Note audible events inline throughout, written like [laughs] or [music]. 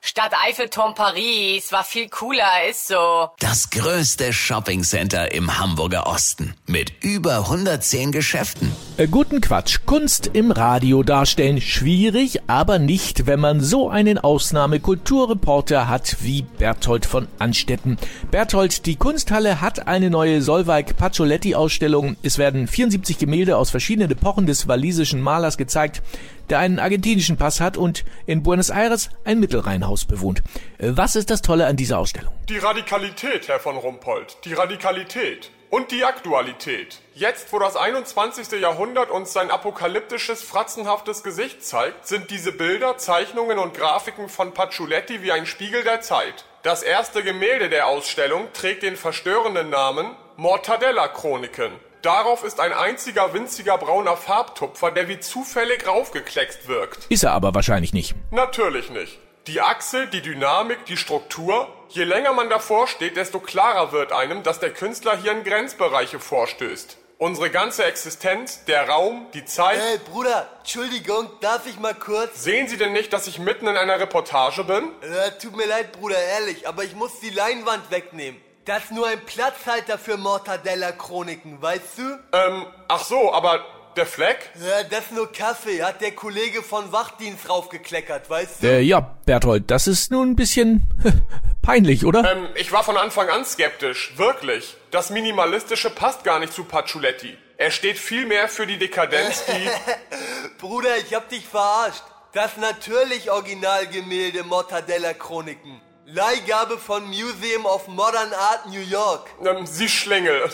Stadt Eiffelturm Paris war viel cooler, ist so. Das größte Shoppingcenter im Hamburger Osten mit über 110 Geschäften. Äh, guten Quatsch. Kunst im Radio darstellen. Schwierig, aber nicht, wenn man so einen Ausnahmekulturreporter hat wie Berthold von Anstetten. Berthold, die Kunsthalle hat eine neue Solveig Pacioletti Ausstellung. Es werden 74 Gemälde aus verschiedenen Epochen des walisischen Malers gezeigt der einen argentinischen Pass hat und in Buenos Aires ein Mittelrheinhaus bewohnt. Äh, was ist das Tolle an dieser Ausstellung? Die Radikalität, Herr von Rumpold. Die Radikalität. Und die Aktualität. Jetzt, wo das 21. Jahrhundert uns sein apokalyptisches, fratzenhaftes Gesicht zeigt, sind diese Bilder, Zeichnungen und Grafiken von Paciuletti wie ein Spiegel der Zeit. Das erste Gemälde der Ausstellung trägt den verstörenden Namen Mortadella-Chroniken. Darauf ist ein einziger winziger brauner Farbtupfer, der wie zufällig raufgekleckst wirkt. Ist er aber wahrscheinlich nicht. Natürlich nicht. Die Achse, die Dynamik, die Struktur. Je länger man davor steht, desto klarer wird einem, dass der Künstler hier in Grenzbereiche vorstößt. Unsere ganze Existenz, der Raum, die Zeit. Hey Bruder, Entschuldigung, darf ich mal kurz? Sehen Sie denn nicht, dass ich mitten in einer Reportage bin? Äh, tut mir leid, Bruder, ehrlich, aber ich muss die Leinwand wegnehmen. Das ist nur ein Platzhalter für Mortadella-Chroniken, weißt du? Ähm, ach so, aber der Fleck? Ja, das ist nur Kaffee, hat der Kollege von Wachdienst raufgekleckert, weißt du? Äh, ja, Berthold, das ist nun ein bisschen [laughs] peinlich, oder? Ähm, ich war von Anfang an skeptisch, wirklich. Das Minimalistische passt gar nicht zu Paciuletti. Er steht vielmehr für die Dekadenz, die... [laughs] Bruder, ich hab dich verarscht. Das natürlich Originalgemälde Mortadella-Chroniken. Leihgabe von Museum of Modern Art New York. Ähm, Sie Schlingel.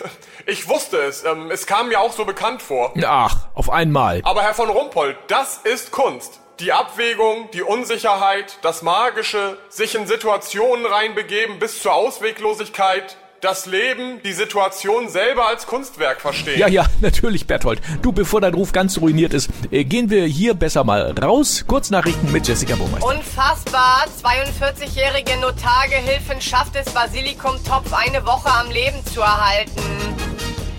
Ich wusste es. Ähm, es kam mir auch so bekannt vor. Ach, auf einmal. Aber Herr von Rumpold, das ist Kunst. Die Abwägung, die Unsicherheit, das Magische, sich in Situationen reinbegeben bis zur Ausweglosigkeit, das Leben, die Situation selber als Kunstwerk verstehen. Ja, ja, [laughs] natürlich, Berthold. Du, bevor dein Ruf ganz ruiniert ist, äh, gehen wir hier besser mal raus. Kurznachrichten mit Jessica Burmeister. Unfassbar. 42-jährige Notargehilfin schafft es, Basilikum Topf eine Woche am Leben zu erhalten.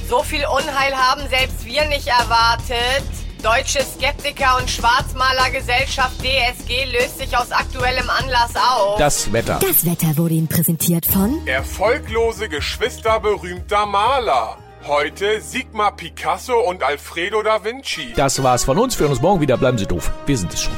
So viel Unheil haben selbst wir nicht erwartet. Deutsche Skeptiker- und Schwarzmalergesellschaft DSG löst sich aus aktuellem Anlass auf. Das Wetter. Das Wetter wurde Ihnen präsentiert von Erfolglose Geschwister berühmter Maler. Heute Sigmar Picasso und Alfredo da Vinci. Das war's von uns. Wir hören uns morgen wieder. Bleiben Sie doof. Wir sind es schon.